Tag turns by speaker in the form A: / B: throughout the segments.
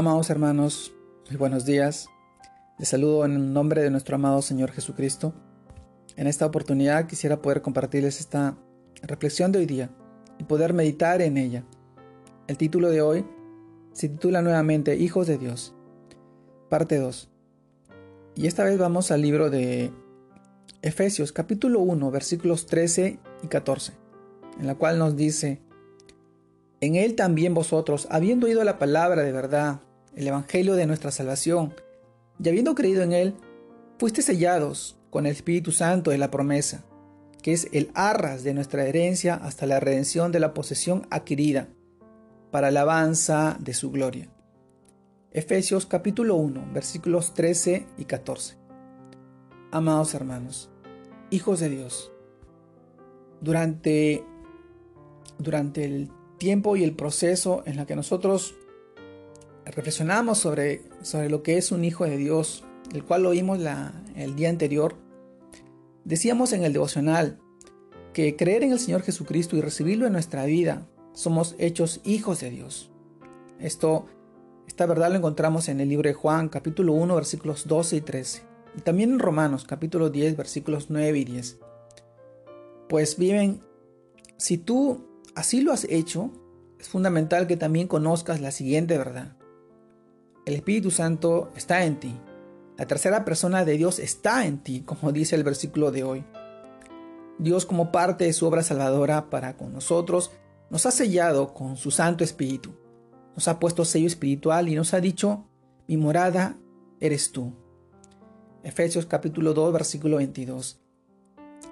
A: Amados hermanos, buenos días. Les saludo en el nombre de nuestro amado Señor Jesucristo. En esta oportunidad quisiera poder compartirles esta reflexión de hoy día y poder meditar en ella. El título de hoy se titula nuevamente Hijos de Dios, parte 2. Y esta vez vamos al libro de Efesios capítulo 1 versículos 13 y 14, en la cual nos dice, en él también vosotros, habiendo oído la palabra de verdad, el Evangelio de nuestra salvación, y habiendo creído en él, fuiste sellados con el Espíritu Santo de la promesa, que es el arras de nuestra herencia hasta la redención de la posesión adquirida, para alabanza de su gloria. Efesios capítulo 1, versículos 13 y 14. Amados hermanos, hijos de Dios, durante, durante el tiempo y el proceso en la que nosotros reflexionamos sobre, sobre lo que es un hijo de Dios, el cual oímos la, el día anterior, decíamos en el devocional que creer en el Señor Jesucristo y recibirlo en nuestra vida, somos hechos hijos de Dios. Esto, esta verdad lo encontramos en el libro de Juan, capítulo 1, versículos 12 y 13. Y también en Romanos, capítulo 10, versículos 9 y 10. Pues viven, si tú así lo has hecho, es fundamental que también conozcas la siguiente verdad. El Espíritu Santo está en ti. La tercera persona de Dios está en ti, como dice el versículo de hoy. Dios como parte de su obra salvadora para con nosotros, nos ha sellado con su Santo Espíritu. Nos ha puesto sello espiritual y nos ha dicho, mi morada eres tú. Efesios capítulo 2, versículo 22.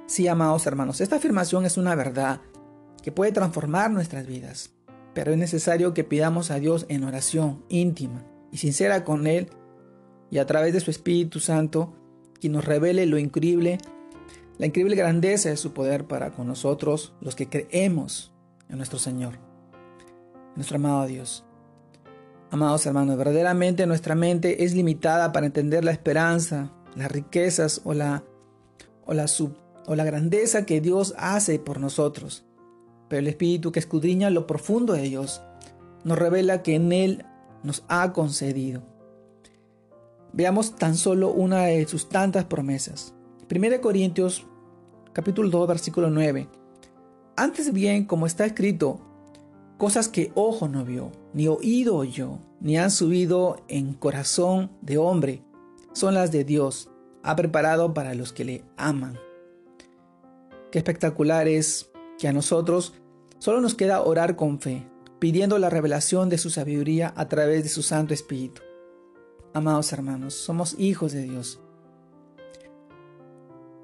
A: Sí, amados hermanos, esta afirmación es una verdad que puede transformar nuestras vidas. Pero es necesario que pidamos a Dios en oración íntima y sincera con Él y a través de su Espíritu Santo, que nos revele lo increíble, la increíble grandeza de su poder para con nosotros, los que creemos en nuestro Señor, en nuestro amado Dios. Amados hermanos, verdaderamente nuestra mente es limitada para entender la esperanza, las riquezas o la, o la, sub, o la grandeza que Dios hace por nosotros pero el Espíritu que escudriña lo profundo de Dios nos revela que en Él nos ha concedido. Veamos tan solo una de sus tantas promesas. 1 Corintios capítulo 2 versículo 9. Antes bien, como está escrito, cosas que ojo no vio, ni oído oyó, ni han subido en corazón de hombre, son las de Dios, ha preparado para los que le aman. Qué espectacular es que a nosotros solo nos queda orar con fe, pidiendo la revelación de su sabiduría a través de su Santo Espíritu. Amados hermanos, somos hijos de Dios.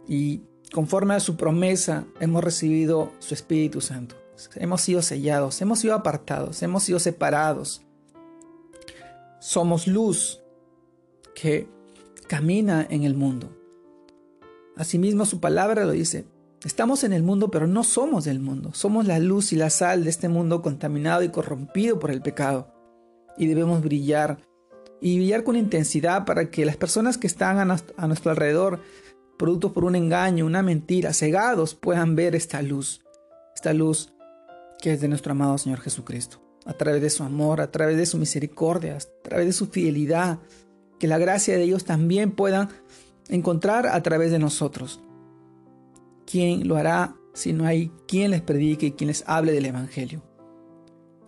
A: Y conforme a su promesa hemos recibido su Espíritu Santo. Hemos sido sellados, hemos sido apartados, hemos sido separados. Somos luz que camina en el mundo. Asimismo su palabra lo dice, Estamos en el mundo, pero no somos del mundo. Somos la luz y la sal de este mundo contaminado y corrompido por el pecado. Y debemos brillar y brillar con intensidad para que las personas que están a nuestro alrededor, producto por un engaño, una mentira, cegados, puedan ver esta luz. Esta luz que es de nuestro amado Señor Jesucristo. A través de su amor, a través de su misericordia, a través de su fidelidad. Que la gracia de Dios también puedan encontrar a través de nosotros. ¿Quién lo hará si no hay quien les predique y quien les hable del Evangelio?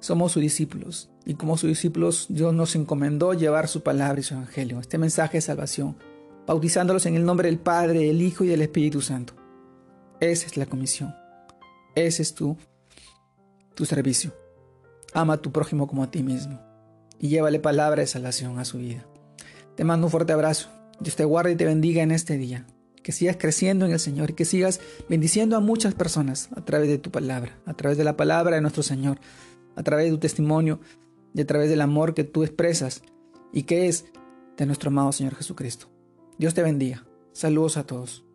A: Somos sus discípulos y como sus discípulos Dios nos encomendó llevar su palabra y su Evangelio, este mensaje de salvación, bautizándolos en el nombre del Padre, del Hijo y del Espíritu Santo. Esa es la comisión. Ese es tu, tu servicio. Ama a tu prójimo como a ti mismo y llévale palabra de salvación a su vida. Te mando un fuerte abrazo. Dios te guarde y te bendiga en este día que sigas creciendo en el Señor y que sigas bendiciendo a muchas personas a través de tu palabra, a través de la palabra de nuestro Señor, a través de tu testimonio y a través del amor que tú expresas y que es de nuestro amado Señor Jesucristo. Dios te bendiga. Saludos a todos.